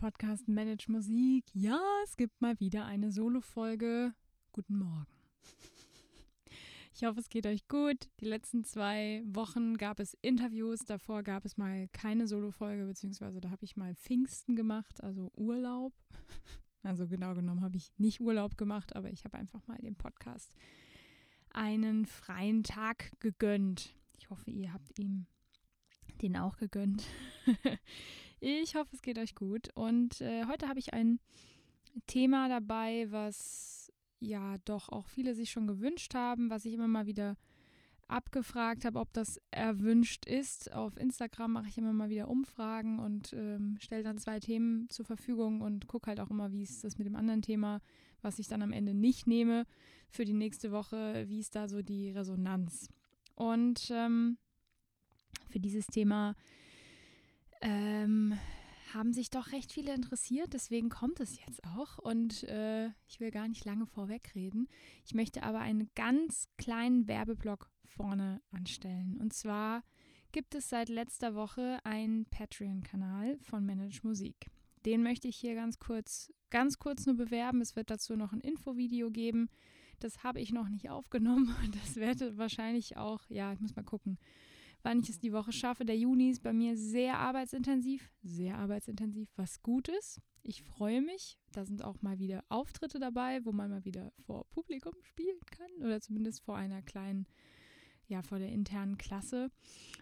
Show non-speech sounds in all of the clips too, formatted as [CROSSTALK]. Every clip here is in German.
Podcast Manage Musik. Ja, es gibt mal wieder eine Solo-Folge. Guten Morgen. Ich hoffe, es geht euch gut. Die letzten zwei Wochen gab es Interviews. Davor gab es mal keine Solo-Folge, beziehungsweise da habe ich mal Pfingsten gemacht, also Urlaub. [LAUGHS] Also genau genommen habe ich nicht Urlaub gemacht, aber ich habe einfach mal dem Podcast einen freien Tag gegönnt. Ich hoffe, ihr habt ihm den auch gegönnt. [LAUGHS] ich hoffe, es geht euch gut. Und äh, heute habe ich ein Thema dabei, was ja doch auch viele sich schon gewünscht haben, was ich immer mal wieder abgefragt habe, ob das erwünscht ist. Auf Instagram mache ich immer mal wieder Umfragen und ähm, stelle dann zwei Themen zur Verfügung und gucke halt auch immer, wie ist das mit dem anderen Thema, was ich dann am Ende nicht nehme für die nächste Woche, wie ist da so die Resonanz. Und ähm, für dieses Thema ähm, haben sich doch recht viele interessiert. Deswegen kommt es jetzt auch. Und äh, ich will gar nicht lange vorwegreden. Ich möchte aber einen ganz kleinen Werbeblock vorne anstellen. Und zwar gibt es seit letzter Woche einen Patreon-Kanal von Manage Musik. Den möchte ich hier ganz kurz, ganz kurz nur bewerben. Es wird dazu noch ein Infovideo geben. Das habe ich noch nicht aufgenommen. [LAUGHS] Das werde wahrscheinlich auch, ja, ich muss mal gucken wann ich es die Woche schaffe. Der Juni ist bei mir sehr arbeitsintensiv, sehr arbeitsintensiv, was gut ist. Ich freue mich. Da sind auch mal wieder Auftritte dabei, wo man mal wieder vor Publikum spielen kann oder zumindest vor einer kleinen, ja, vor der internen Klasse.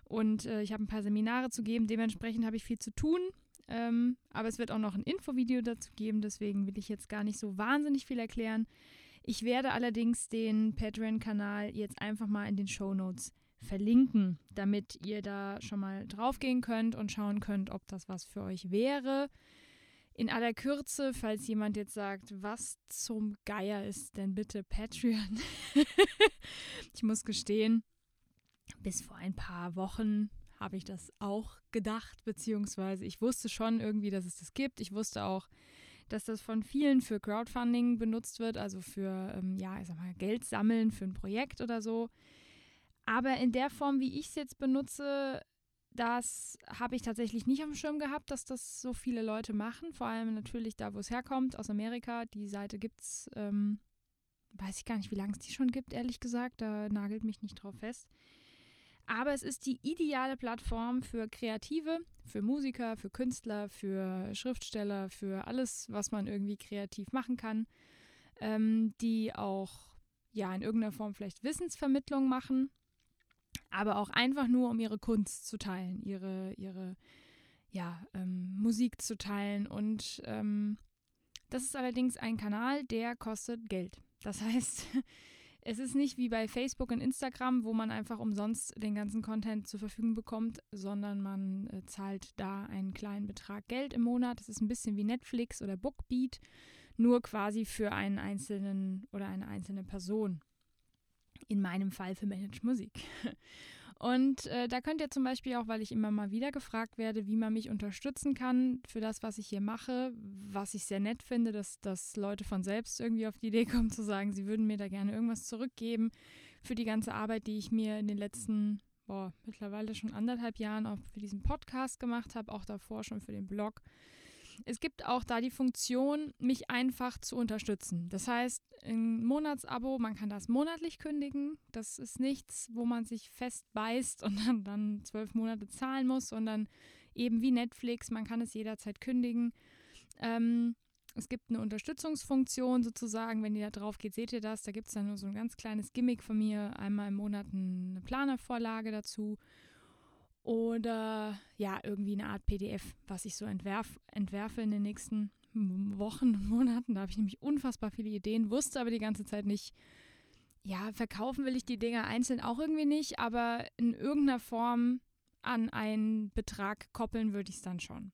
Und äh, ich habe ein paar Seminare zu geben. Dementsprechend habe ich viel zu tun. Ähm, aber es wird auch noch ein Infovideo dazu geben. Deswegen will ich jetzt gar nicht so wahnsinnig viel erklären. Ich werde allerdings den Patreon-Kanal jetzt einfach mal in den Show Notes verlinken, damit ihr da schon mal draufgehen könnt und schauen könnt, ob das was für euch wäre. In aller Kürze, falls jemand jetzt sagt, was zum Geier ist denn bitte Patreon? [LAUGHS] ich muss gestehen, bis vor ein paar Wochen habe ich das auch gedacht, beziehungsweise ich wusste schon irgendwie, dass es das gibt. Ich wusste auch, dass das von vielen für Crowdfunding benutzt wird, also für, ähm, ja, ich sag mal, Geld sammeln für ein Projekt oder so. Aber in der Form, wie ich es jetzt benutze, das habe ich tatsächlich nicht auf dem Schirm gehabt, dass das so viele Leute machen. Vor allem natürlich da, wo es herkommt, aus Amerika. Die Seite gibt es, ähm, weiß ich gar nicht, wie lange es die schon gibt, ehrlich gesagt. Da nagelt mich nicht drauf fest. Aber es ist die ideale Plattform für Kreative, für Musiker, für Künstler, für Schriftsteller, für alles, was man irgendwie kreativ machen kann, ähm, die auch ja in irgendeiner Form vielleicht Wissensvermittlung machen aber auch einfach nur, um ihre Kunst zu teilen, ihre, ihre ja, ähm, Musik zu teilen. Und ähm, das ist allerdings ein Kanal, der kostet Geld. Das [LAUGHS] heißt, es ist nicht wie bei Facebook und Instagram, wo man einfach umsonst den ganzen Content zur Verfügung bekommt, sondern man äh, zahlt da einen kleinen Betrag Geld im Monat. Das ist ein bisschen wie Netflix oder Bookbeat, nur quasi für einen einzelnen oder eine einzelne Person in meinem Fall für Manage Musik. Und äh, da könnt ihr zum Beispiel auch, weil ich immer mal wieder gefragt werde, wie man mich unterstützen kann für das, was ich hier mache, was ich sehr nett finde, dass, dass Leute von selbst irgendwie auf die Idee kommen zu sagen, sie würden mir da gerne irgendwas zurückgeben für die ganze Arbeit, die ich mir in den letzten, boah, mittlerweile schon anderthalb Jahren auch für diesen Podcast gemacht habe, auch davor schon für den Blog. Es gibt auch da die Funktion, mich einfach zu unterstützen. Das heißt, ein Monatsabo, man kann das monatlich kündigen. Das ist nichts, wo man sich festbeißt und dann, dann zwölf Monate zahlen muss, sondern eben wie Netflix, man kann es jederzeit kündigen. Ähm, es gibt eine Unterstützungsfunktion sozusagen, wenn ihr da drauf geht, seht ihr das. Da gibt es dann nur so ein ganz kleines Gimmick von mir, einmal im Monat eine Planervorlage dazu oder ja, irgendwie eine Art PDF, was ich so entwerf, entwerfe in den nächsten Wochen [LAUGHS] Monaten. Da habe ich nämlich unfassbar viele Ideen, wusste aber die ganze Zeit nicht, ja, verkaufen will ich die Dinger einzeln auch irgendwie nicht, aber in irgendeiner Form an einen Betrag koppeln würde ich es dann schon.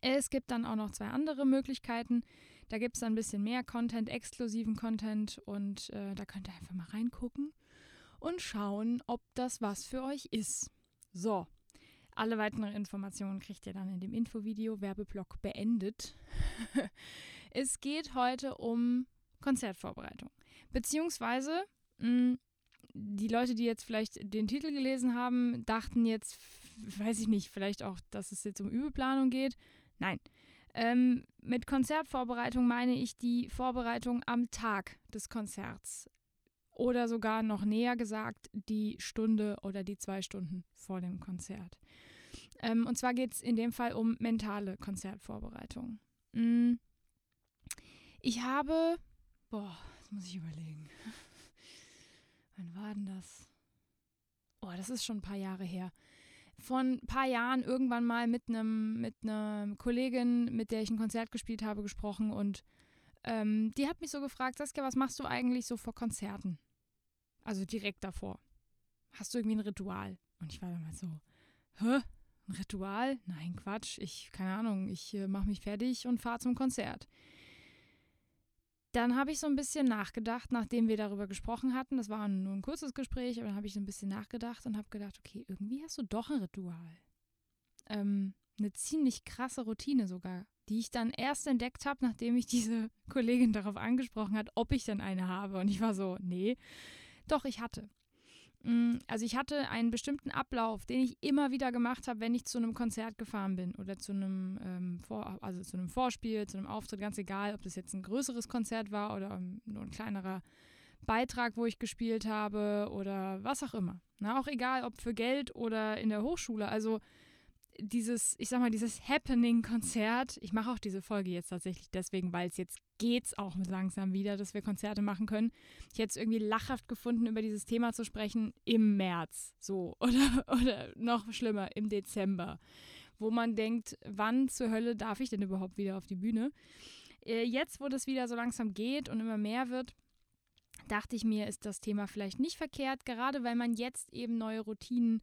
Es gibt dann auch noch zwei andere Möglichkeiten. Da gibt es dann ein bisschen mehr Content, exklusiven Content und äh, da könnt ihr einfach mal reingucken und schauen, ob das was für euch ist. So, alle weiteren Informationen kriegt ihr dann in dem Infovideo. Werbeblock beendet. [LAUGHS] es geht heute um Konzertvorbereitung. Beziehungsweise, mh, hm, die Leute, die jetzt vielleicht den Titel gelesen haben, dachten jetzt, weiß ich nicht, vielleicht auch, dass es jetzt um Übeplanung geht. Nein. Ähm, mit Konzertvorbereitung meine ich die Vorbereitung am Tag des Konzerts. Oder sogar noch näher gesagt, die Stunde oder die zwei Stunden vor dem Konzert. Ähm, und zwar geht es in dem Fall um mentale Konzertvorbereitung. Mm. Ich habe, boah, das muss ich überlegen. [LAUGHS] Wann war denn das? Oh, das ist schon ein paar Jahre her. Vor ein paar Jahren irgendwann mal mit einem mit einer Kollegin, mit der ich ein Konzert gespielt habe, gesprochen und ähm, die hat mich so gefragt, Saskia, was machst du eigentlich so vor Konzerten? Also direkt davor. Hast du irgendwie ein Ritual? Und ich war damals so, hä? Ein Ritual? Nein, Quatsch. Ich, keine Ahnung, ich äh, mache mich fertig und fahre zum Konzert. Dann habe ich so ein bisschen nachgedacht, nachdem wir darüber gesprochen hatten. Das war nur ein kurzes Gespräch, aber dann habe ich so ein bisschen nachgedacht und habe gedacht, okay, irgendwie hast du doch ein Ritual. Ähm, eine ziemlich krasse Routine sogar, die ich dann erst entdeckt habe, nachdem ich diese [LAUGHS] Kollegin darauf angesprochen hat, ob ich denn eine habe. Und ich war so, nee, doch, ich hatte. Mm, also ich hatte einen bestimmten Ablauf, den ich immer wieder gemacht habe, wenn ich zu einem Konzert gefahren bin oder zu einem, ähm, Vor also zu einem Vorspiel, zu einem Auftritt, ganz egal, ob das jetzt ein größeres Konzert war oder nur ein kleinerer Beitrag, wo ich gespielt habe oder was auch immer. Na, auch egal, ob für Geld oder in der Hochschule. Also dieses, ich sag mal, dieses Happening-Konzert, ich mache auch diese Folge jetzt tatsächlich deswegen, weil es jetzt geht's auch langsam wieder, dass wir Konzerte machen können. Ich hätte es irgendwie lachhaft gefunden, über dieses Thema zu sprechen im März, so, [LAUGHS] oder, oder noch schlimmer, im Dezember, wo man denkt, wann zur Hölle darf ich denn überhaupt wieder auf die Bühne? Äh, jetzt, wo das wieder so langsam geht und immer mehr wird, dachte ich mir, ist das Thema vielleicht nicht verkehrt, gerade weil man jetzt eben neue Routinen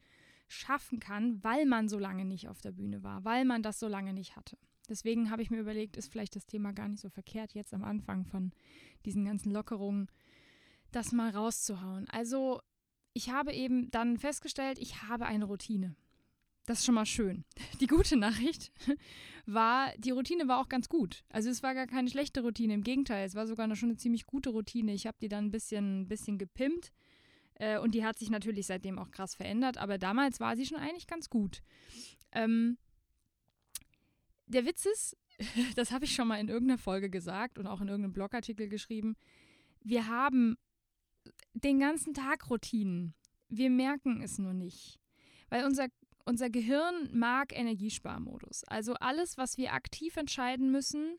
schaffen kann, weil man so lange nicht auf der Bühne war, weil man das so lange nicht hatte. Deswegen habe ich mir überlegt, ist vielleicht das Thema gar nicht so verkehrt, jetzt am Anfang von diesen ganzen Lockerungen, das mal rauszuhauen. Also, ich habe eben dann festgestellt, ich habe eine Routine. Das ist schon mal schön. [LAUGHS] Die gute Nachricht [LAUGHS] war, die Routine war auch ganz gut. Also es war gar keine schlechte Routine, im Gegenteil, es war sogar eine, schon eine ziemlich gute Routine. Ich habe die dann ein bisschen, ein bisschen gepimpt äh, und die hat sich natürlich seitdem auch krass verändert, aber damals war sie schon eigentlich ganz gut. Ähm, der Witz ist, [LAUGHS] das habe ich schon mal in irgendeiner Folge gesagt und auch in irgendeinem Blogartikel geschrieben, wir haben den ganzen Tag Routinen. Wir merken es nur nicht. Weil unser, unser Gehirn mag Energiesparmodus. Also alles, was wir aktiv entscheiden müssen,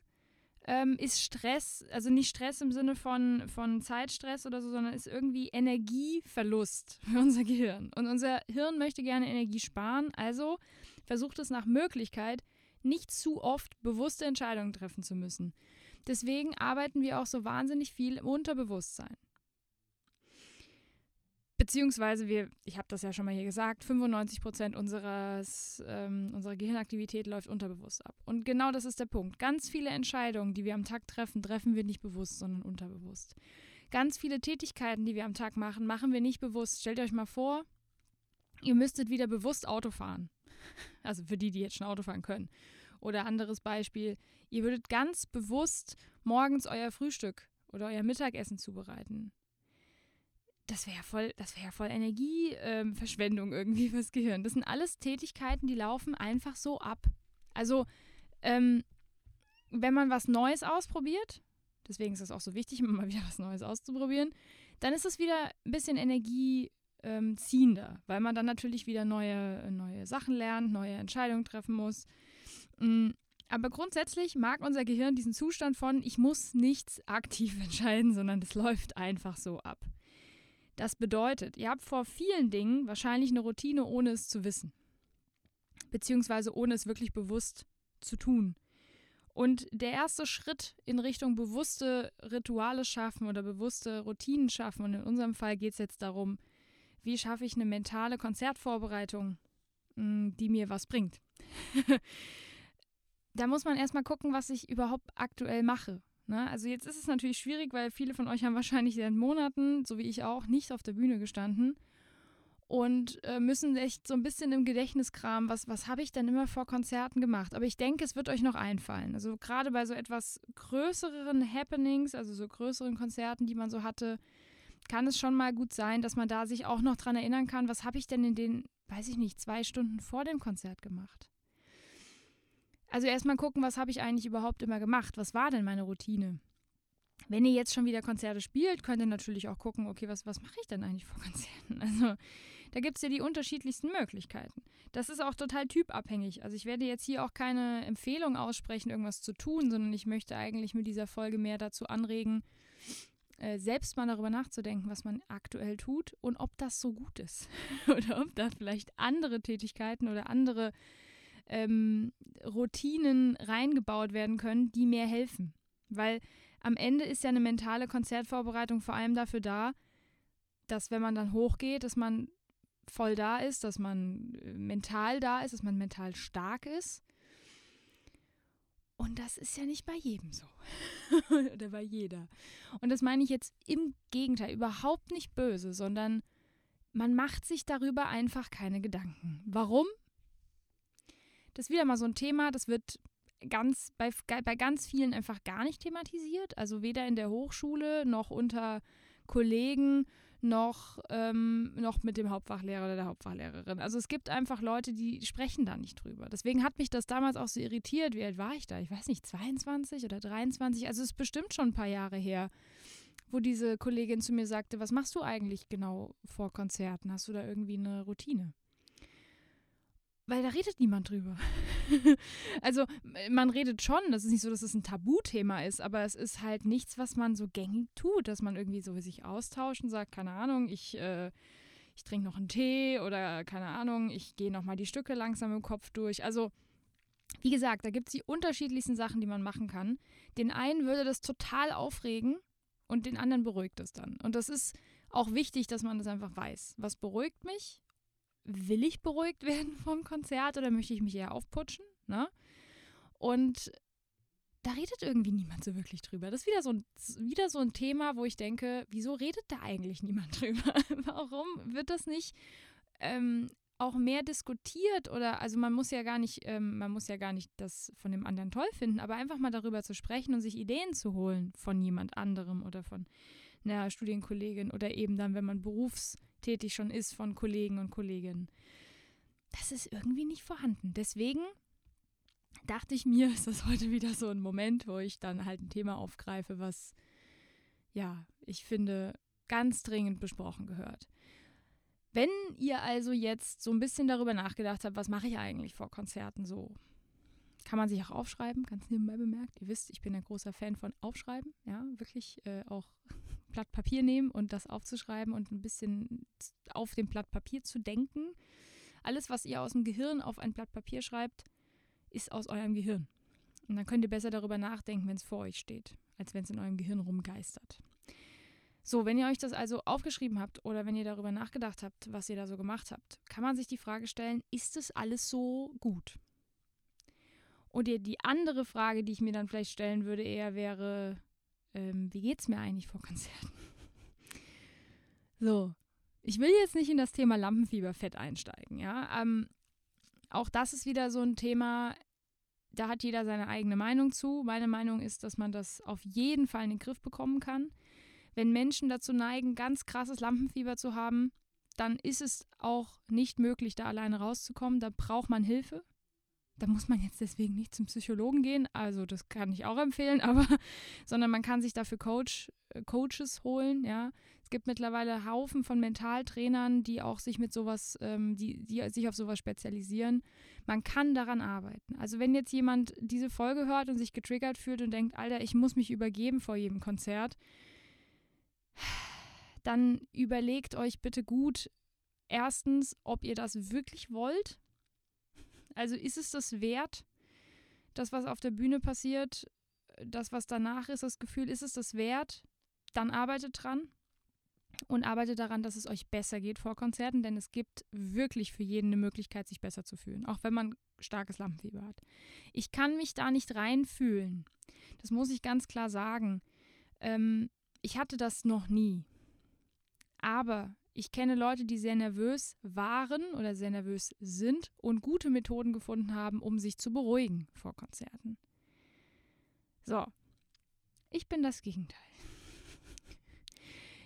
ähm, ist Stress, also nicht Stress im Sinne von, von Zeitstress oder so, sondern ist irgendwie Energieverlust [LAUGHS] für unser Gehirn. Und unser Hirn möchte gerne Energie sparen, also versucht es nach Möglichkeit, nicht zu oft bewusste Entscheidungen treffen zu müssen. Deswegen arbeiten wir auch so wahnsinnig viel im Unterbewusstsein. Beziehungsweise wir, ich habe das ja schon mal hier gesagt, 95 Prozent ähm, unserer Gehirnaktivität läuft unterbewusst ab. Und genau das ist der Punkt. Ganz viele Entscheidungen, die wir am Tag treffen, treffen wir nicht bewusst, sondern unterbewusst. Ganz viele Tätigkeiten, die wir am Tag machen, machen wir nicht bewusst. Stellt euch mal vor, ihr müsstet wieder bewusst Auto fahren. [LAUGHS] Also für die, die jetzt schon Auto fahren können. Oder anderes Beispiel, ihr würdet ganz bewusst morgens euer Frühstück oder euer Mittagessen zubereiten das wäre voll, das wäre voll Energieverschwendung ähm, irgendwie [LAUGHS] fürs Gehirn. Das sind alles Tätigkeiten, die laufen einfach so ab. Also, ähm, wenn man was Neues ausprobiert, deswegen ist es auch so wichtig, [LAUGHS] immer wieder was Neues auszuprobieren, dann ist es wieder ein bisschen energieziehender, ähm, weil man dann natürlich wieder neue, neue Sachen lernt, neue Entscheidungen treffen muss. Mhm. Aber grundsätzlich mag unser Gehirn diesen Zustand von, ich muss nichts aktiv [LAUGHS] entscheiden, sondern das läuft einfach so ab. Das bedeutet, ihr habt vor vielen Dingen wahrscheinlich eine Routine, ohne es zu wissen. Beziehungsweise ohne es wirklich bewusst zu tun. Und der erste Schritt in Richtung bewusste Rituale schaffen oder bewusste Routinen schaffen, und in unserem Fall geht es jetzt darum, wie schaffe ich eine mentale Konzertvorbereitung, hm, die mir was bringt. [LAUGHS] da muss man erstmal gucken, was ich überhaupt aktuell mache. Ne? Also jetzt ist es natürlich schwierig, weil viele von euch haben wahrscheinlich seit Monaten, so wie ich auch, nicht auf der Bühne gestanden und äh, müssen echt so ein bisschen im Gedächtnis kramen, was, was habe ich denn immer vor Konzerten gemacht. Aber ich denke, es wird euch noch einfallen. Also gerade bei so etwas größeren Happenings, also so größeren Konzerten, die man so hatte, kann es schon mal gut sein, dass man da sich auch noch dran erinnern kann, was habe ich denn in den, weiß ich nicht, zwei Stunden vor dem Konzert gemacht. Also erstmal gucken, was habe ich eigentlich überhaupt immer gemacht? Was war denn meine Routine? Wenn ihr jetzt schon wieder Konzerte spielt, könnt ihr natürlich auch gucken, okay, was, was mache ich denn eigentlich vor [LAUGHS] Konzerten? Also da gibt es ja die unterschiedlichsten Möglichkeiten. Das ist auch total typabhängig. Also ich werde jetzt hier auch keine Empfehlung aussprechen, irgendwas zu tun, sondern ich möchte eigentlich mit dieser Folge mehr dazu anregen, äh, selbst mal darüber nachzudenken, was man aktuell tut und ob das so gut ist. [LAUGHS] oder ob da vielleicht andere Tätigkeiten oder andere ähm, Routinen reingebaut werden können, die mehr helfen. Weil am Ende ist ja eine mentale Konzertvorbereitung vor allem dafür da, dass wenn man dann hochgeht, dass man voll da ist, dass man äh, mental da ist, dass man mental stark ist. Und das ist ja nicht bei jedem so. [LAUGHS] Oder bei jeder. Und das meine ich jetzt im Gegenteil, überhaupt nicht böse, sondern man macht sich darüber einfach keine Gedanken. Warum? Das ist wieder mal so ein Thema, das wird ganz bei, bei ganz vielen einfach gar nicht thematisiert. Also weder in der Hochschule noch unter Kollegen noch, ähm, noch mit dem Hauptfachlehrer oder der Hauptfachlehrerin. Also es gibt einfach Leute, die sprechen da nicht drüber. Deswegen hat mich das damals auch so irritiert. Wie alt war ich da? Ich weiß nicht, 22 oder 23. Also es ist bestimmt schon ein paar Jahre her, wo diese Kollegin zu mir sagte, was machst du eigentlich genau vor Konzerten? Hast du da irgendwie eine Routine? Weil da redet niemand drüber. [LAUGHS] also man redet schon, das ist nicht so, dass es ein Tabuthema ist, aber es ist halt nichts, was man so gängig tut, dass man irgendwie so sich austauscht und sagt, keine Ahnung, ich, äh, ich trinke noch einen Tee oder keine Ahnung, ich gehe nochmal die Stücke langsam im Kopf durch. Also wie gesagt, da gibt es die unterschiedlichsten Sachen, die man machen kann. Den einen würde das total aufregen und den anderen beruhigt es dann. Und das ist auch wichtig, dass man das einfach weiß. Was beruhigt mich will ich beruhigt [LAUGHS] werden vom Konzert oder möchte ich mich eher aufputschen? Ne? Und da redet irgendwie niemand so wirklich drüber. Das ist wieder so ein, wieder so ein Thema, wo ich denke, wieso redet da eigentlich niemand [LAUGHS] drüber? Warum wird das nicht ähm, auch mehr diskutiert oder also man muss ja gar nicht, ähm, man muss ja gar nicht das von dem anderen toll finden, aber einfach mal darüber zu sprechen und sich Ideen zu holen von jemand anderem oder von einer Studienkollegin oder eben dann, wenn man berufs tätig schon ist von Kollegen und Kolleginnen. Das ist irgendwie nicht vorhanden. Deswegen dachte ich mir, [LAUGHS] ist das heute wieder so ein Moment, wo ich dann halt ein Thema aufgreife, was, ja, ich finde, ganz dringend besprochen gehört. Wenn ihr also jetzt so ein bisschen darüber nachgedacht habt, was mache ich eigentlich vor Konzerten so, kann man sich auch aufschreiben, ganz nebenbei bemerkt. Ihr wisst, ich bin ein großer Fan von Aufschreiben, ja, wirklich äh, auch Blatt Papier nehmen und das aufzuschreiben und ein bisschen auf dem Blatt Papier zu denken. Alles, was ihr aus dem Gehirn auf ein Blatt Papier schreibt, ist aus eurem Gehirn. Und dann könnt ihr besser darüber nachdenken, wenn es vor euch steht, als wenn es in eurem Gehirn rumgeistert. So, wenn ihr euch das also aufgeschrieben habt oder wenn ihr darüber nachgedacht habt, was ihr da so gemacht habt, kann man sich die Frage stellen, ist es alles so gut? Und die andere Frage, die ich mir dann vielleicht stellen würde, eher wäre, ähm, wie es mir eigentlich vor Konzerten? [LAUGHS] so, ich will jetzt nicht in das Thema Lampenfieberfett einsteigen, ja. Ähm, auch das ist wieder so ein Thema, da hat jeder seine eigene Meinung zu. Meine Meinung ist, dass man das auf jeden Fall in den Griff bekommen kann. Wenn Menschen dazu neigen, ganz krasses Lampenfieber zu haben, dann ist es auch nicht möglich, da alleine rauszukommen. Da braucht man Hilfe. Da muss man jetzt deswegen nicht zum Psychologen gehen, also das kann ich auch empfehlen, [LAUGHS] aber sondern man kann sich dafür Coach, äh, Coaches holen, ja. Es gibt mittlerweile Haufen von Mentaltrainern, die auch sich mit sowas, ähm, die, die sich auf sowas spezialisieren. Man kann daran arbeiten. Also wenn jetzt jemand diese Folge hört und sich getriggert fühlt und denkt, Alter, ich muss mich übergeben vor jedem Konzert, dann überlegt euch bitte gut, erstens, ob ihr das wirklich wollt also ist es das wert, das, was auf der Bühne passiert, das, was danach ist, das Gefühl, ist es das wert? Dann arbeitet dran und arbeitet daran, dass es euch besser geht vor Konzerten, denn es gibt wirklich für jeden eine Möglichkeit, sich besser zu fühlen, auch wenn man starkes Lampenfieber hat. Ich kann mich da nicht reinfühlen. Das muss ich ganz klar sagen. Ähm, ich hatte das noch nie. Aber ich kenne Leute, die sehr nervös waren oder sehr nervös sind und gute Methoden gefunden haben, um sich zu beruhigen vor Konzerten. So, ich bin das Gegenteil. [LAUGHS]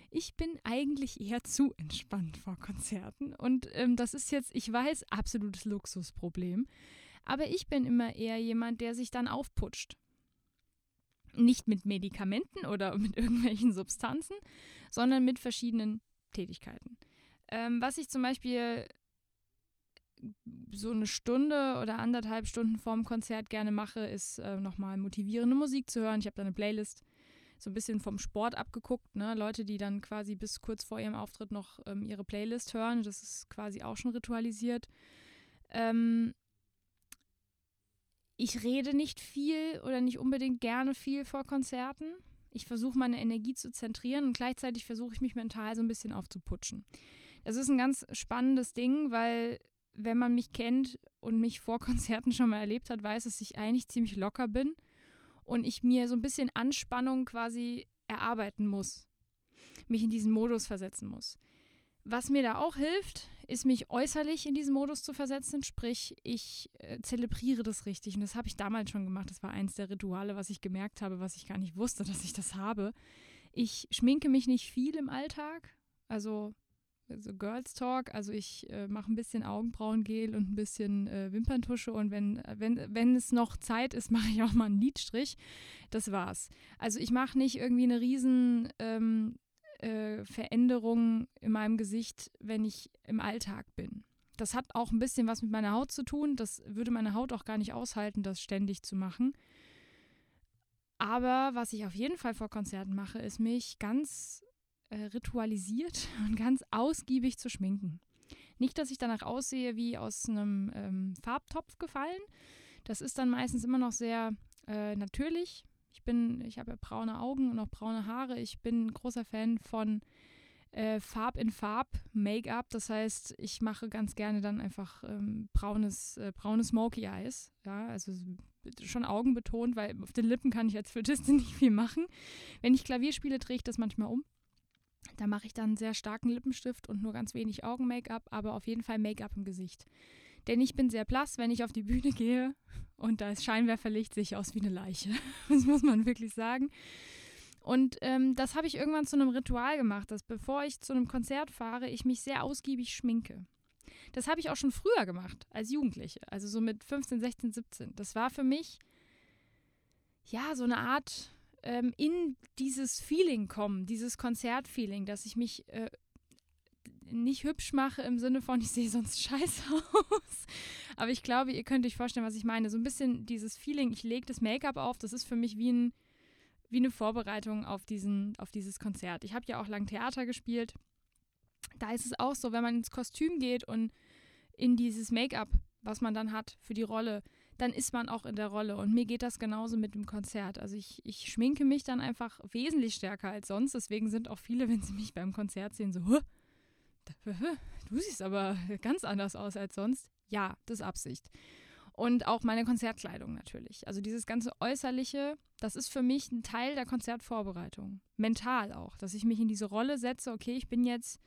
Ich bin eigentlich eher zu entspannt vor Konzerten und ähm, das ist jetzt, ich weiß, absolutes Luxusproblem. Aber ich bin immer eher jemand, der sich dann aufputscht. Nicht mit Medikamenten oder [LAUGHS] mit irgendwelchen Substanzen, sondern mit verschiedenen Tätigkeiten. Ähm, was ich zum Beispiel so eine Stunde oder anderthalb Stunden vorm Konzert gerne mache, ist äh, nochmal motivierende Musik zu hören. Ich habe da eine Playlist so ein bisschen vom Sport abgeguckt. Ne? Leute, die dann quasi bis kurz vor ihrem Auftritt noch ähm, ihre Playlist hören. Das ist quasi auch schon ritualisiert. Ähm, ich rede nicht viel oder nicht unbedingt gerne viel vor Konzerten. Ich versuche meine Energie zu zentrieren und gleichzeitig versuche ich mich mental so ein bisschen aufzuputschen. Das ist ein ganz spannendes Ding, weil wenn man mich kennt und mich vor [LAUGHS] Konzerten schon mal erlebt hat, weiß, dass ich eigentlich ziemlich locker bin und ich mir so ein bisschen Anspannung quasi erarbeiten muss, mich in diesen Modus versetzen muss. Was mir da auch hilft, ist mich äußerlich in diesen Modus zu versetzen, sprich, ich äh, zelebriere das richtig. Und das habe ich damals schon gemacht. Das war eins der Rituale, was ich gemerkt habe, was ich gar nicht wusste, [LAUGHS] dass ich das habe. Ich schminke mich nicht viel im Alltag. Also so Girls Talk. Also ich äh, mache ein bisschen Augenbrauengel und ein bisschen äh, Wimperntusche und wenn, wenn, wenn es noch Zeit ist, [LAUGHS] mache ich auch mal einen Lidstrich. Das war's. Also ich mache nicht irgendwie eine riesen ähm, äh, Veränderung in meinem Gesicht, wenn ich im Alltag bin. Das hat auch ein bisschen was mit meiner Haut zu tun. Das würde meine Haut auch gar nicht aushalten, das ständig zu machen. Aber was ich auf jeden Fall vor Konzerten mache, ist mich ganz äh, ritualisiert [LAUGHS] und ganz ausgiebig zu schminken. Nicht, dass ich danach aussehe wie aus einem ähm, Farbtopf gefallen. Das ist dann meistens immer noch sehr äh, natürlich. Ich bin, ich habe ja braune Augen und auch braune Haare. Ich bin ein großer Fan von äh, Farb in Farb Make-up. Das heißt, ich mache ganz gerne dann einfach ähm, braunes, äh, braune Smoky Eyes. Ja, also schon Augen betont, weil auf den Lippen kann ich als Flötistin [LAUGHS] nicht viel machen. Wenn ich Klavier spiele, drehe ich das manchmal um. Da mache ich dann einen sehr starken Lippenstift und nur ganz wenig Augen-Make-up, aber auf jeden Fall Make-up im Gesicht. Denn ich bin sehr blass, wenn ich auf die Bühne gehe und da ist Scheinwerferlicht, sehe ich aus wie eine Leiche. [LAUGHS] Das muss man wirklich sagen. Und ähm, das habe ich irgendwann zu einem Ritual gemacht, dass bevor ich zu einem Konzert fahre, ich mich sehr ausgiebig schminke. Das habe ich auch schon früher gemacht, als Jugendliche, also so mit 15, 16, 17. Das war für mich ja so eine Art ähm, in dieses Feeling kommen, dieses Konzertfeeling, dass ich mich äh, nicht hübsch mache im Sinne von, ich sehe sonst [LAUGHS] scheiße aus. Aber ich glaube, ihr könnt euch vorstellen, was ich meine. So ein bisschen dieses Feeling, ich lege das Make-up auf, das ist für mich wie, ein, wie eine Vorbereitung auf, diesen, auf dieses Konzert. Ich habe ja auch lang Theater gespielt. Da ist es auch so, wenn man ins Kostüm geht und in dieses Make-up, was man dann hat für die Rolle, dann ist man auch in der Rolle. Und mir geht das genauso mit dem Konzert. Also ich, ich schminke mich dann einfach wesentlich stärker als sonst. Deswegen sind auch viele, wenn sie mich beim Konzert sehen, so, Huh, [LAUGHS] du siehst aber ganz anders aus als sonst. Ja, das ist Absicht. Und auch meine Konzertkleidung natürlich. Also dieses ganze Äußerliche, das ist für mich ein Teil der Konzertvorbereitung. Mental auch, dass ich mich in diese Rolle setze, okay, ich bin jetzt,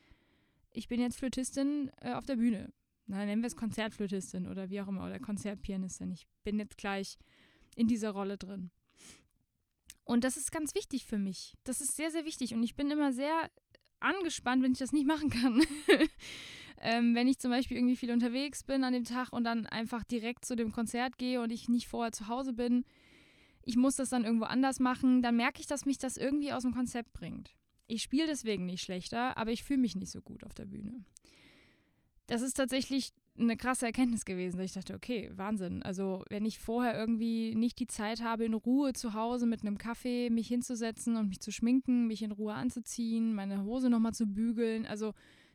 ich bin jetzt Flötistin äh, auf der Bühne na, nennen wir es Konzertflötistin oder wie auch immer, oder Konzertpianistin. Ich bin jetzt gleich in dieser Rolle drin. Und das ist ganz wichtig für mich. Das ist sehr, sehr wichtig. Und ich bin immer sehr angespannt, wenn ich das nicht machen kann. [LAUGHS] ähm, wenn ich zum Beispiel irgendwie viel unterwegs bin an dem Tag und dann einfach direkt zu dem Konzert gehe und ich nicht vorher zu Hause bin, ich muss das dann irgendwo anders machen, dann merke ich, dass mich das irgendwie aus dem Konzept bringt. Ich spiele deswegen nicht schlechter, aber ich fühle mich nicht so gut auf der Bühne das ist tatsächlich eine krasse Erkenntnis gewesen. Ich dachte, okay, Wahnsinn. Also wenn ich vorher irgendwie nicht die Zeit habe, in Ruhe zu Hause mit einem Kaffee mich hinzusetzen und mich zu schminken, mich in Ruhe anzuziehen, meine Hose nochmal zu bügeln, also,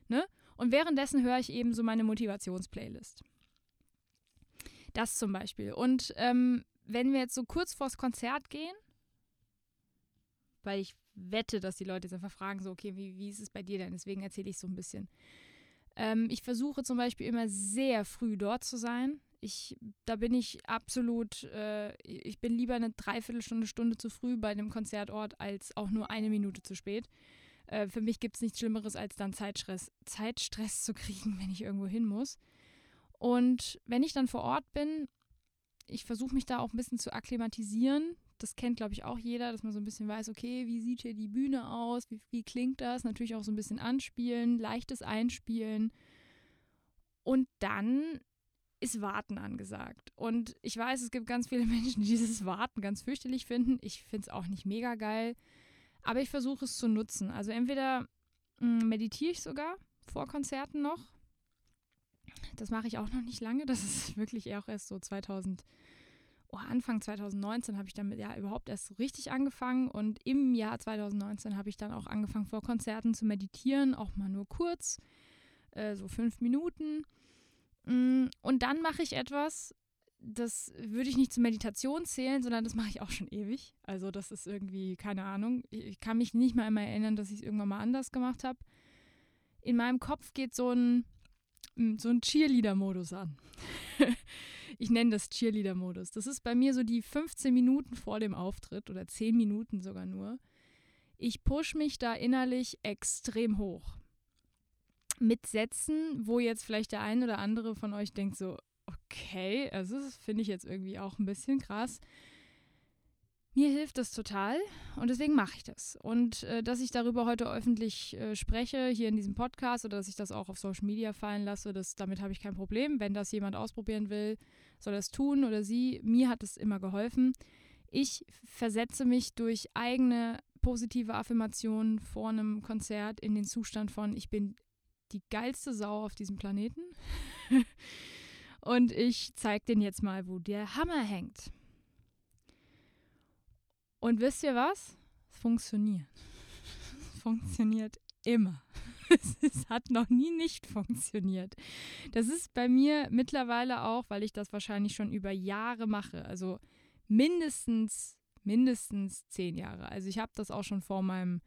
ne? Und währenddessen höre ich eben so meine Motivationsplaylist. Das zum Beispiel. Und ähm, wenn wir jetzt so kurz vors Konzert gehen, weil ich wette, dass die Leute jetzt einfach fragen, so, okay, wie, wie ist es bei dir denn? Deswegen erzähle ich so ein bisschen. Ähm, ich versuche zum Beispiel immer sehr früh dort zu sein. Ich, da bin ich absolut, äh, ich bin lieber eine Dreiviertelstunde, Stunde zu früh bei einem Konzertort als auch nur eine Minute zu spät. Äh, für mich gibt es nichts Schlimmeres, als dann Zeitstress, Zeitstress zu kriegen, [LAUGHS] wenn ich irgendwo hin muss. Und wenn ich dann vor Ort bin, ich versuche mich da auch ein bisschen zu akklimatisieren, das kennt, glaube ich, auch jeder, dass man so ein bisschen weiß, okay, wie sieht hier die Bühne aus, wie, wie klingt das? Natürlich auch so ein bisschen anspielen, leichtes Einspielen. Und dann ist Warten angesagt. Und ich weiß, es gibt ganz viele [LAUGHS] Menschen, die dieses Warten ganz fürchterlich finden. Ich finde es auch nicht mega geil. Aber ich versuche es zu nutzen. Also entweder hm, meditiere ich sogar vor Konzerten noch. Das mache ich auch noch nicht lange. Das ist [LAUGHS] wirklich auch erst so 2000 oh, Anfang 2019 habe ich damit ja überhaupt erst so richtig angefangen und im Jahr 2019 habe ich dann auch angefangen vor Konzerten zu meditieren, auch mal nur kurz, äh, so fünf Minuten. Mm, und dann mache ich etwas, das würde ich nicht zur Meditation zählen, sondern das mache ich auch schon ewig. Also das ist irgendwie, keine Ahnung, ich kann mich nicht mal immer erinnern, dass ich es irgendwann mal anders gemacht habe. In meinem Kopf geht so ein, mm, so ein Cheerleader-Modus an. [LAUGHS] ich nenne das Cheerleader-Modus. Das ist bei mir so die 15 Minuten vor dem Auftritt oder 10 Minuten sogar nur. Ich push mich da innerlich extrem hoch. Mit Sätzen, wo jetzt vielleicht der ein oder andere von euch denkt so, okay, also das finde ich jetzt irgendwie auch ein bisschen krass. Mir hilft das total und deswegen mache ich das. Und äh, dass ich darüber heute öffentlich äh, spreche, hier in diesem Podcast oder dass ich das auch auf Social Media fallen lasse, das, damit habe ich kein Problem. Wenn das jemand ausprobieren will, soll es tun oder sie. Mir hat es immer geholfen. Ich versetze mich durch eigene positive Affirmationen vor einem Konzert in den Zustand von, ich bin die geilste Sau auf diesem Planeten. [LAUGHS] und ich zeige den jetzt mal, wo der Hammer hängt. Und wisst ihr was? Es funktioniert. Es funktioniert immer. [LAUGHS] Es hat noch nie nicht funktioniert. Das ist bei mir mittlerweile auch, weil ich das wahrscheinlich schon über Jahre mache. Also mindestens, mindestens zehn Jahre. Also ich habe das auch schon vor meinem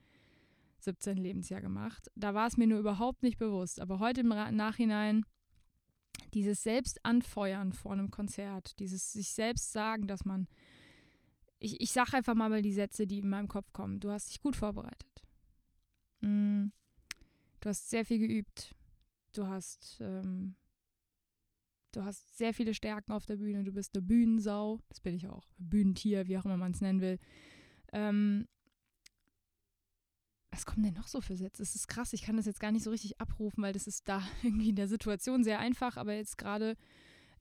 17. Lebensjahr gemacht. Da war es mir nur überhaupt nicht bewusst. Aber heute im Nachhinein dieses Selbstanfeuern vor einem Konzert, dieses sich selbst sagen, dass man ich, ich sage einfach mal die Sätze, die in meinem Kopf kommen. Du hast dich gut vorbereitet. Mm. Du hast sehr viel geübt. Du hast, ähm, du hast sehr viele Stärken auf der Bühne. Du bist eine Bühnensau. Das bin ich auch. Bühnentier, wie auch immer man es nennen will. Ähm, was kommen denn noch so für Sätze? Das ist krass. Ich kann das jetzt gar nicht so richtig abrufen, weil das ist da [LAUGHS] irgendwie in der Situation sehr einfach. Aber jetzt gerade,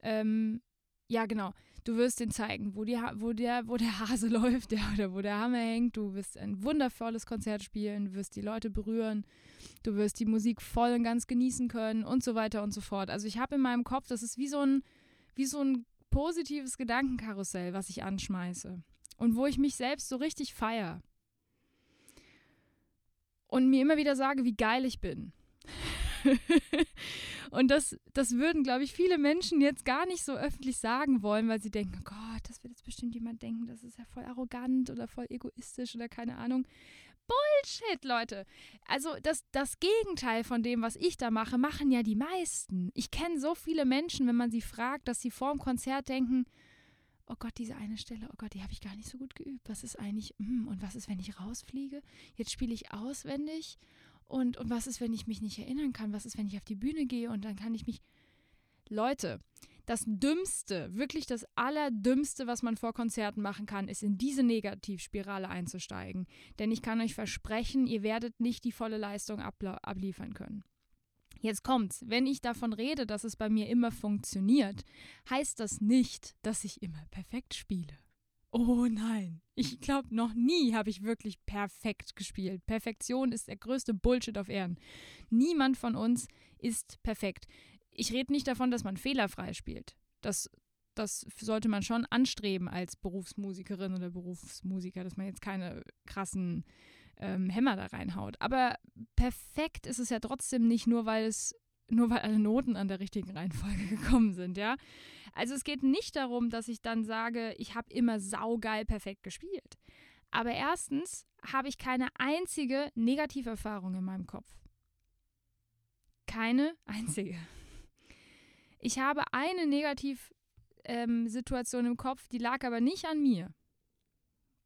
ähm, ja, genau. Du wirst den zeigen, wo, die, wo, der, wo der [LAUGHS] Hase läuft der, oder wo der Hammer hängt. Du wirst ein wundervolles Konzert spielen, wirst die Leute berühren, du wirst die Musik voll und ganz genießen können und so weiter und so fort. Also ich habe in meinem Kopf, das ist wie so ein, wie so ein positives Gedankenkarussell, was ich anschmeiße. Und wo ich mich selbst so richtig feiere. Und mir immer wieder sage, wie geil ich bin. [LAUGHS] und das, das würden, glaube ich, viele Menschen jetzt gar nicht so öffentlich sagen wollen, weil sie denken, oh Gott, das wird jetzt bestimmt jemand denken, das ist ja voll arrogant oder voll egoistisch oder keine Ahnung. Bullshit, Leute. Also das, das Gegenteil von dem, was ich da mache, machen ja die meisten. Ich kenne so viele Menschen, wenn man sie fragt, dass sie vor dem Konzert denken, oh Gott, diese eine Stelle, oh Gott, die habe ich gar nicht so gut geübt. Was ist eigentlich, mm, und was ist, wenn ich rausfliege? Jetzt spiele ich auswendig und, und was ist, wenn ich mich nicht erinnern kann? Was ist, wenn ich auf die Bühne gehe und dann kann ich mich. Leute, das Dümmste, wirklich das Allerdümmste, was man vor Konzerten machen kann, ist in diese Negativspirale einzusteigen. Denn ich kann euch versprechen, ihr werdet nicht die volle Leistung abliefern können. Jetzt kommt's. Wenn ich davon rede, dass es bei mir immer funktioniert, heißt das nicht, dass ich immer perfekt spiele. Oh nein, ich glaube, noch nie habe ich wirklich perfekt gespielt. Perfektion ist der größte Bullshit auf Erden. Niemand von uns ist perfekt. Ich rede nicht davon, dass man fehlerfrei spielt. Das, das sollte man schon anstreben als Berufsmusikerin oder Berufsmusiker, dass man jetzt keine krassen ähm, Hämmer da reinhaut. Aber perfekt ist es ja trotzdem nicht, nur weil es nur weil alle Noten an der richtigen Reihenfolge [LAUGHS] gekommen sind, ja. Also es geht nicht darum, dass ich dann sage, ich habe immer saugeil perfekt gespielt. Aber erstens habe ich keine einzige Negativerfahrung in meinem Kopf. Keine einzige. Ich habe eine Negativsituation ähm, im Kopf, die lag aber nicht an mir.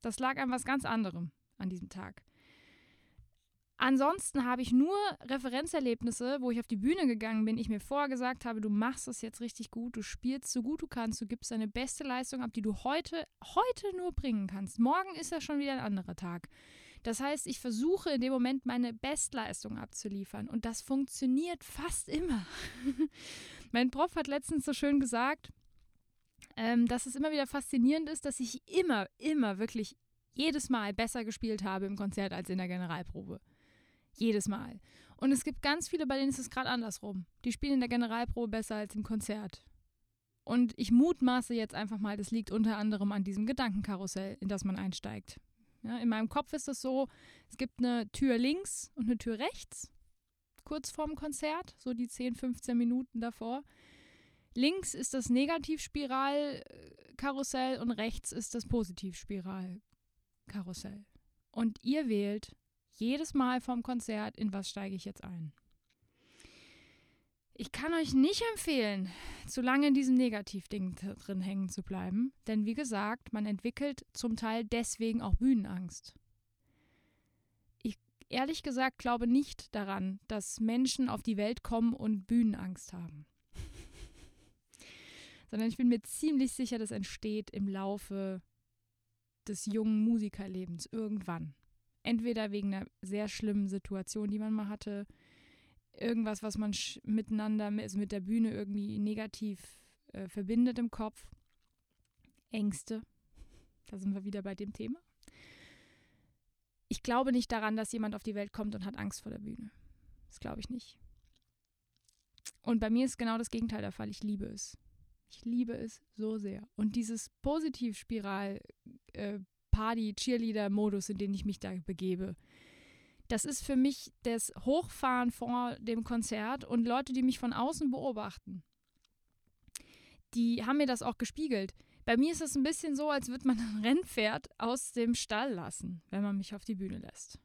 Das lag an was ganz anderem an diesem Tag. Ansonsten habe ich nur Referenzerlebnisse, wo ich auf die Bühne gegangen bin, ich mir vorher gesagt habe, du machst es jetzt richtig gut, du spielst so gut du kannst, du gibst deine beste Leistung ab, die du heute, heute nur bringen kannst. Morgen ist ja schon wieder ein anderer Tag. Das heißt, ich versuche in dem Moment meine Bestleistung abzuliefern und das funktioniert fast immer. [LAUGHS] Mein Prof hat letztens so schön gesagt, ähm, dass es immer wieder faszinierend ist, dass ich immer, immer wirklich jedes Mal besser gespielt habe im Konzert als in der Generalprobe. Jedes Mal. Und es gibt ganz viele, bei denen ist es gerade andersrum. Die spielen in der Generalprobe besser als im Konzert. Und ich mutmaße jetzt einfach mal, das liegt unter anderem an diesem Gedankenkarussell, in das man einsteigt. Ja, in meinem Kopf ist es so, es gibt eine Tür links und eine Tür rechts, kurz vorm Konzert, so die 10, 15 Minuten davor. Links ist das Negativspiralkarussell und rechts ist das Positivspiralkarussell. Und ihr wählt jedes Mal vorm Konzert, in was steige ich jetzt ein. Ich kann euch nicht empfehlen, zu lange in diesem Negativding drin hängen zu bleiben, denn wie gesagt, man entwickelt zum Teil deswegen auch Bühnenangst. Ich ehrlich gesagt glaube nicht daran, dass Menschen auf die Welt kommen und Bühnenangst haben. [LAUGHS] Sondern ich bin mir ziemlich sicher, das entsteht im Laufe des jungen Musikerlebens irgendwann. Entweder wegen einer sehr schlimmen Situation, die man mal hatte, irgendwas, was man miteinander, also mit der Bühne irgendwie negativ äh, verbindet im Kopf. Ängste. Da sind wir wieder bei dem Thema. Ich glaube nicht daran, dass jemand auf die Welt kommt und hat Angst vor der Bühne. Das glaube ich nicht. Und bei mir ist genau das Gegenteil der Fall. Ich liebe es. Ich liebe es so sehr. Und dieses Positivspiral, äh, Party, Cheerleader-Modus, in den ich mich da begebe, das ist für mich das Hochfahren vor dem Konzert und Leute, die mich von außen beobachten, die haben mir das auch gespiegelt. Bei mir ist es ein bisschen so, als würde man ein [LAUGHS] Rennpferd aus dem Stall lassen, wenn man mich auf die Bühne lässt.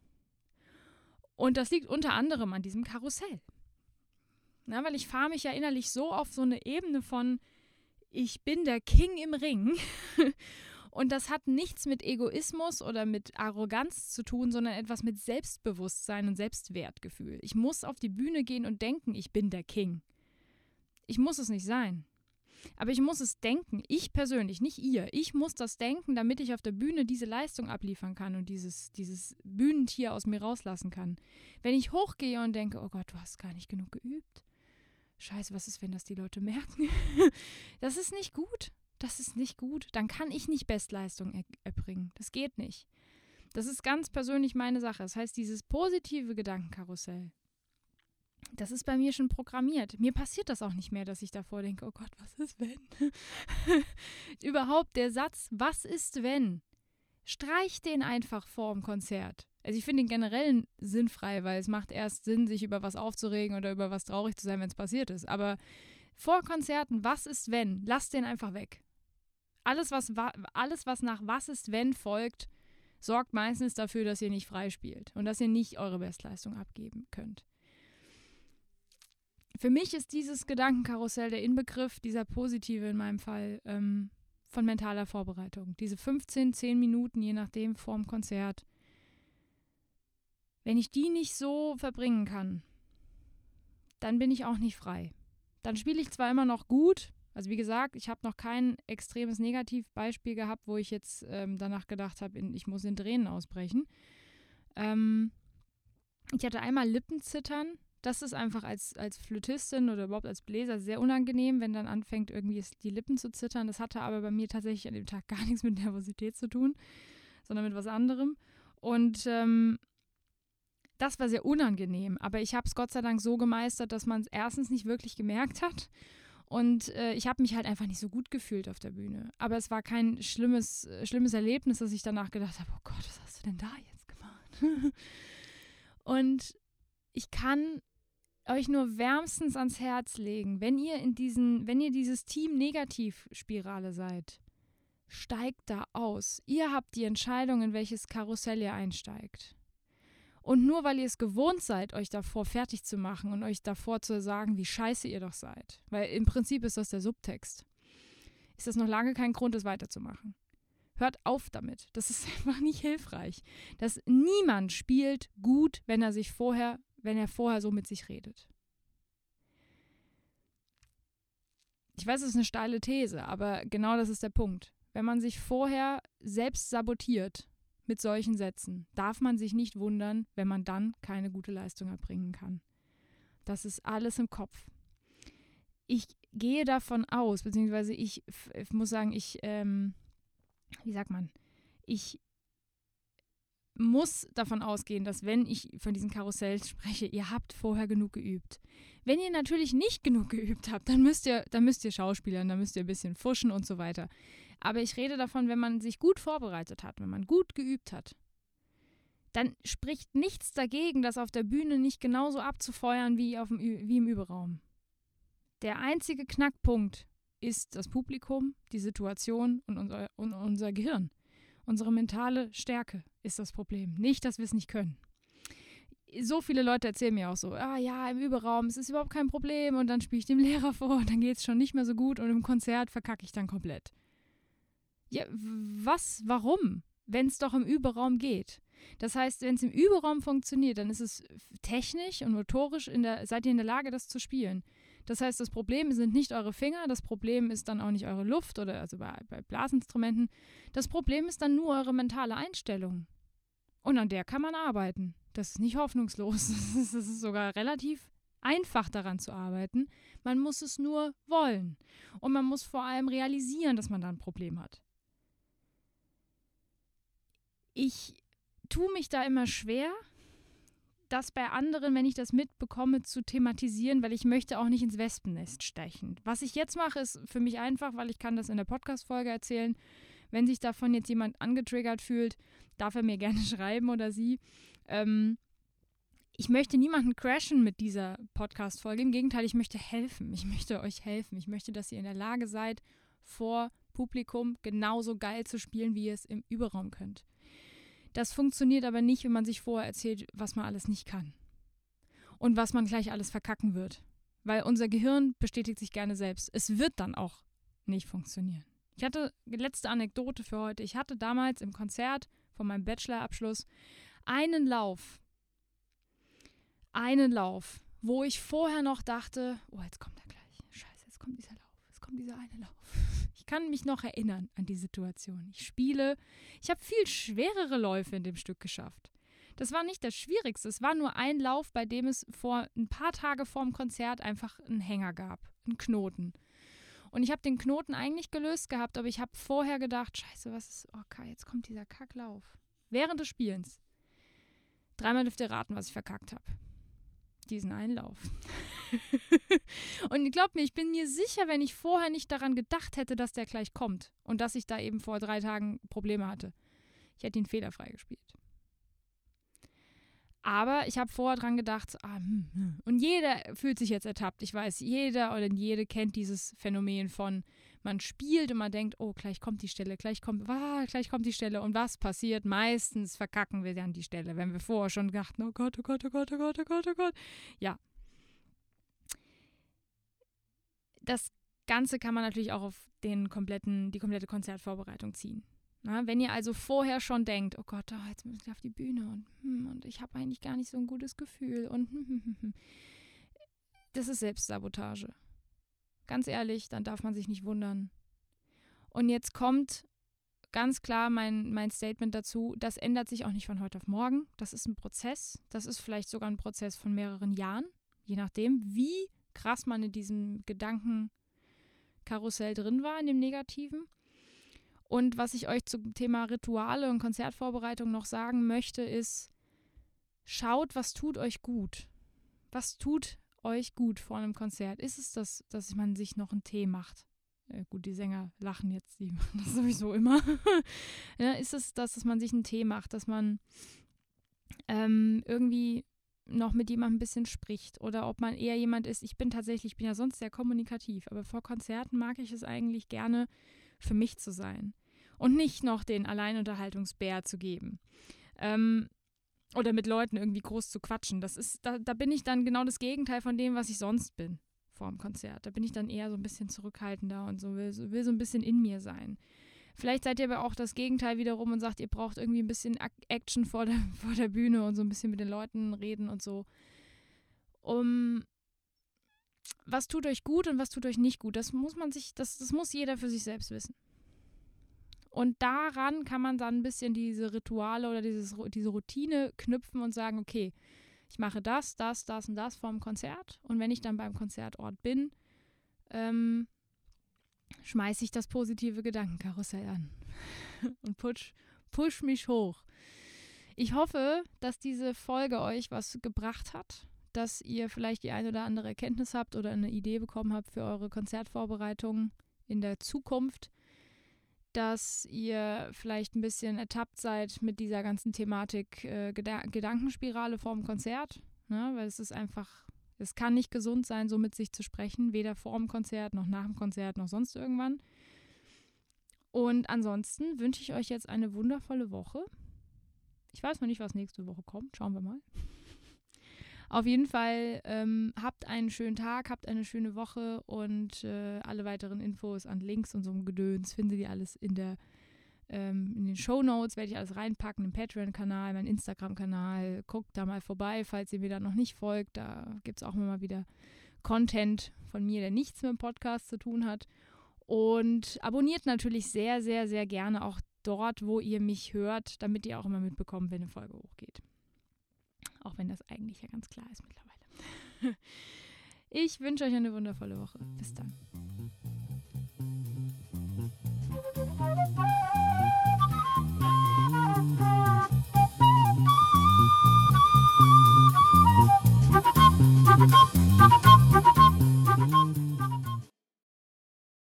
Und das liegt unter anderem an diesem Karussell. Na, weil ich fahre mich ja innerlich so auf so eine Ebene von, ich bin der King im Ring [LAUGHS] Und das hat nichts mit Egoismus oder mit Arroganz zu tun, sondern etwas mit Selbstbewusstsein und Selbstwertgefühl. Ich muss auf die Bühne gehen und denken, ich bin der King. Ich muss es nicht sein. Aber ich muss es denken, ich persönlich, nicht ihr. Ich muss das denken, damit ich auf der Bühne diese Leistung abliefern kann und dieses, dieses Bühnentier aus mir rauslassen kann. Wenn ich hochgehe und denke, oh Gott, du hast gar nicht genug geübt. Scheiße, was ist, wenn das die Leute merken? [LAUGHS] das ist nicht gut das ist nicht gut. Dann kann ich nicht Bestleistung er erbringen. Das geht nicht. Das ist ganz persönlich meine Sache. Das heißt, dieses positive Gedankenkarussell, das ist bei mir schon programmiert. Mir passiert das auch nicht mehr, dass ich davor denke, oh Gott, was ist wenn? [LAUGHS] Überhaupt der Satz, was ist wenn? Streich den einfach vor dem Konzert. Also ich finde den generell sinnfrei, weil es macht erst Sinn, sich über was aufzuregen oder über was traurig zu sein, wenn es passiert ist. Aber vor Konzerten, was ist wenn? Lass den einfach weg alles, was, alles, was nach Was ist, wenn folgt, sorgt meistens dafür, dass ihr nicht freispielt und dass ihr nicht eure Bestleistung abgeben könnt. Für mich ist dieses Gedankenkarussell der Inbegriff, dieser positive in meinem Fall, ähm, von mentaler Vorbereitung. Diese 15, 10 Minuten, je nachdem, vorm Konzert. Wenn ich die nicht so verbringen kann, dann bin ich auch nicht frei. Dann spiele ich zwar immer noch gut, also wie gesagt, ich habe noch kein extremes Negativbeispiel gehabt, wo ich jetzt ähm, danach gedacht habe, ich muss in Tränen ausbrechen. Ähm, ich hatte einmal Lippenzittern. Das ist einfach als, als Flötistin oder überhaupt als Bläser sehr unangenehm, wenn dann anfängt, irgendwie die Lippen zu zittern. Das hatte aber bei mir tatsächlich an dem Tag [LAUGHS] gar nichts mit Nervosität zu tun, sondern mit was anderem. Und ähm, das war sehr unangenehm. Aber ich habe es Gott sei Dank so gemeistert, dass man es erstens nicht wirklich gemerkt hat und äh, ich habe mich halt einfach nicht so gut gefühlt auf der Bühne. Aber es war kein schlimmes, äh, schlimmes Erlebnis, dass ich danach gedacht habe, oh Gott, was hast du denn da jetzt gemacht? [LAUGHS] und ich kann euch nur wärmstens ans Herz legen, wenn ihr in diesen, wenn ihr dieses Team Negativspirale seid, steigt da aus. Ihr habt die Entscheidung, in welches Karussell ihr einsteigt. Und nur weil ihr es gewohnt seid, euch davor fertig zu machen und euch davor zu sagen, wie scheiße ihr doch seid, weil im Prinzip ist das der Subtext, ist das noch lange kein Grund, es weiterzumachen. Hört auf damit. Das ist [LAUGHS] einfach nicht hilfreich. Dass niemand spielt gut, wenn er sich vorher, wenn er vorher so mit sich redet. Ich weiß, es ist eine steile These, aber genau das ist der Punkt. Wenn man sich vorher selbst sabotiert mit solchen Sätzen darf man sich nicht wundern, wenn man dann keine gute Leistung erbringen kann. Das ist alles im Kopf. ich gehe davon aus, beziehungsweise ich, ich muss sagen, ich, ähm, wie sagt man, ich muss davon ausgehen, dass wenn ich von diesen Karussells spreche, ihr habt vorher genug geübt. Wenn ihr natürlich nicht genug geübt habt, dann müsst ihr, dann müsst ihr schauspielern, dann müsst ihr ein bisschen fuschen und so weiter. Aber ich rede davon, wenn man sich gut vorbereitet hat, wenn man gut geübt hat, dann spricht nichts dagegen, das auf der Bühne nicht genauso abzufeuern wie, auf dem, wie im Überraum. Der einzige Knackpunkt ist das Publikum, die Situation und unser, und unser Gehirn. Unsere mentale Stärke ist das Problem. Nicht, dass wir es nicht können. So viele Leute erzählen mir auch so, ah ja, im Überraum, es ist überhaupt kein Problem und dann spiele ich dem [LAUGHS] Lehrer vor und dann geht es schon nicht mehr so gut und im Konzert verkacke ich dann komplett. Ja, was, warum? Wenn es doch im Überraum geht. Das heißt, wenn es im Überraum funktioniert, dann ist es technisch und motorisch in der, seid ihr in der Lage, das zu spielen. Das heißt, das Problem sind nicht eure Finger, das Problem ist dann auch nicht eure Luft oder also bei, bei Blasinstrumenten. Das Problem ist dann nur eure mentale Einstellung. Und an der kann man arbeiten. Das ist nicht hoffnungslos. [LAUGHS] Es ist sogar relativ einfach daran zu arbeiten. Man muss es nur wollen. Und man muss vor allem realisieren, dass man da ein Problem hat. Ich tue mich da immer schwer, das bei anderen, wenn ich das mitbekomme, zu thematisieren, weil ich möchte auch nicht ins Wespennest stechen. Was ich jetzt mache, ist für mich einfach, weil ich kann das in der Podcast-Folge erzählen. Wenn sich davon jetzt jemand angetriggert fühlt, darf er mir [LAUGHS] gerne schreiben oder sie. Ähm, ich möchte niemanden crashen mit dieser Podcast-Folge. Im Gegenteil, ich möchte helfen. Ich möchte euch helfen. Ich möchte, dass ihr in der Lage seid, vor Publikum genauso geil zu spielen, wie ihr es im Überraum könnt. Das funktioniert aber nicht, wenn man sich vorher erzählt, was man alles nicht kann. Und was man gleich alles verkacken wird. Weil unser Gehirn bestätigt sich gerne selbst. Es wird dann auch nicht funktionieren. Ich hatte letzte Anekdote für heute. Ich hatte damals im Konzert von meinem Bachelorabschluss einen Lauf. Einen Lauf, wo ich vorher noch dachte, oh, jetzt kommt er gleich. Scheiße, jetzt kommt dieser Lauf. Jetzt kommt dieser eine Lauf. Ich kann mich noch erinnern an die Situation. Ich spiele, ich habe viel schwerere Läufe in dem Stück geschafft. Das war nicht das Schwierigste. Es war nur ein Lauf, bei dem es vor ein paar Tage vor dem Konzert einfach einen Hänger gab, einen Knoten. Und ich habe den Knoten eigentlich gelöst gehabt, aber ich habe vorher gedacht, scheiße, was ist, okay, jetzt kommt dieser Kacklauf. Während des Spielens. Dreimal dürft ihr raten, was ich verkackt habe diesen Einlauf. [LAUGHS] und glaubt mir, ich bin mir sicher, wenn ich vorher nicht daran gedacht hätte, dass der gleich kommt und dass ich da eben vor drei Tagen Probleme hatte, ich hätte ihn fehlerfrei gespielt. Aber ich habe vorher dran gedacht, ah, hm, hm. und jeder fühlt sich jetzt ertappt. Ich weiß, jeder oder jede kennt dieses Phänomen von, man spielt und man denkt, oh, gleich kommt die Stelle, gleich kommt, ah, gleich kommt die Stelle. Und was passiert? Meistens verkacken wir dann die Stelle, wenn wir vorher schon dachten, oh Gott, oh Gott, oh Gott, oh Gott, oh Gott, oh Gott. Ja. Das Ganze kann man natürlich auch auf den kompletten, die komplette Konzertvorbereitung ziehen. Na, wenn ihr also vorher schon denkt, oh Gott, oh, jetzt muss ich auf die Bühne und, hm, und ich habe eigentlich gar nicht so ein gutes Gefühl und hm, hm das ist Selbstsabotage. Ganz ehrlich, dann darf man sich nicht wundern. Und jetzt kommt ganz klar mein, mein Statement dazu, das ändert sich auch nicht von heute auf morgen. Das ist ein Prozess. Das ist vielleicht sogar ein Prozess von mehreren Jahren, je nachdem, wie krass man in diesem Gedankenkarussell drin war, in dem Negativen. Und was ich euch zum Thema Rituale und Konzertvorbereitung noch sagen möchte, ist, schaut, was tut euch gut. Was tut euch gut vor einem Konzert? Ist es das, dass man sich noch einen Tee macht? Äh, gut, die Sänger lachen jetzt, die [LAUGHS] machen das sowieso immer. [LAUGHS] ja, ist es das, dass man sich einen Tee macht, dass man ähm, irgendwie noch mit jemandem ein bisschen spricht oder ob man eher jemand ist, ich bin tatsächlich, ich bin ja sonst sehr kommunikativ, aber vor Konzerten mag ich es eigentlich gerne, für mich zu sein und nicht noch den Alleinunterhaltungsbär zu geben. Ähm, oder mit Leuten irgendwie groß zu quatschen. Das ist, da, da bin ich dann genau das Gegenteil von dem, was ich sonst bin vor dem Konzert. Da bin ich dann eher so ein bisschen zurückhaltender und so will, so will so ein bisschen in mir sein. Vielleicht seid ihr aber auch das Gegenteil wiederum und sagt, ihr braucht irgendwie ein bisschen Action vor der, [LAUGHS] vor der Bühne und so ein bisschen mit den Leuten reden und so. Um was tut euch gut und was tut euch nicht gut, das muss man sich, das, das muss jeder für sich selbst wissen. Und daran kann man dann ein bisschen diese Rituale oder dieses, diese Routine knüpfen und sagen, okay, ich mache das, das, das und das vorm Konzert. Und wenn ich dann beim Konzertort bin, ähm, schmeiße ich das positive Gedankenkarussell an [LAUGHS] und push, push mich hoch. Ich hoffe, dass diese Folge euch was gebracht hat, dass ihr vielleicht die eine oder andere Erkenntnis habt oder eine Idee bekommen habt für eure Konzertvorbereitungen in der Zukunft, dass ihr vielleicht ein bisschen ertappt seid mit dieser ganzen Thematik äh, Geda Gedankenspirale vorm Konzert, ne? weil es ist einfach, es kann nicht gesund sein, so mit sich zu sprechen, weder vor dem Konzert noch nach dem Konzert noch sonst irgendwann. Und ansonsten wünsche ich euch jetzt eine wundervolle Woche. Ich weiß noch nicht, was nächste Woche kommt. Schauen wir mal. Auf jeden Fall ähm, habt einen schönen Tag, habt eine schöne Woche und äh, alle weiteren Infos an Links und so ein Gedöns findet ihr alles in der ähm, in den Show Notes werde ich alles reinpacken, im Patreon-Kanal, mein Instagram-Kanal. Guckt da mal vorbei, falls ihr mir da noch nicht folgt. Da gibt es auch immer mal wieder Content von mir, der nichts mit dem Podcast zu tun hat. Und abonniert natürlich sehr, sehr, sehr gerne auch dort, wo ihr mich hört, damit ihr auch immer mitbekommt, wenn eine Folge hochgeht. Auch wenn das eigentlich ja ganz klar ist mittlerweile. [LAUGHS] Ich wünsche euch eine wundervolle Woche. Bis dann.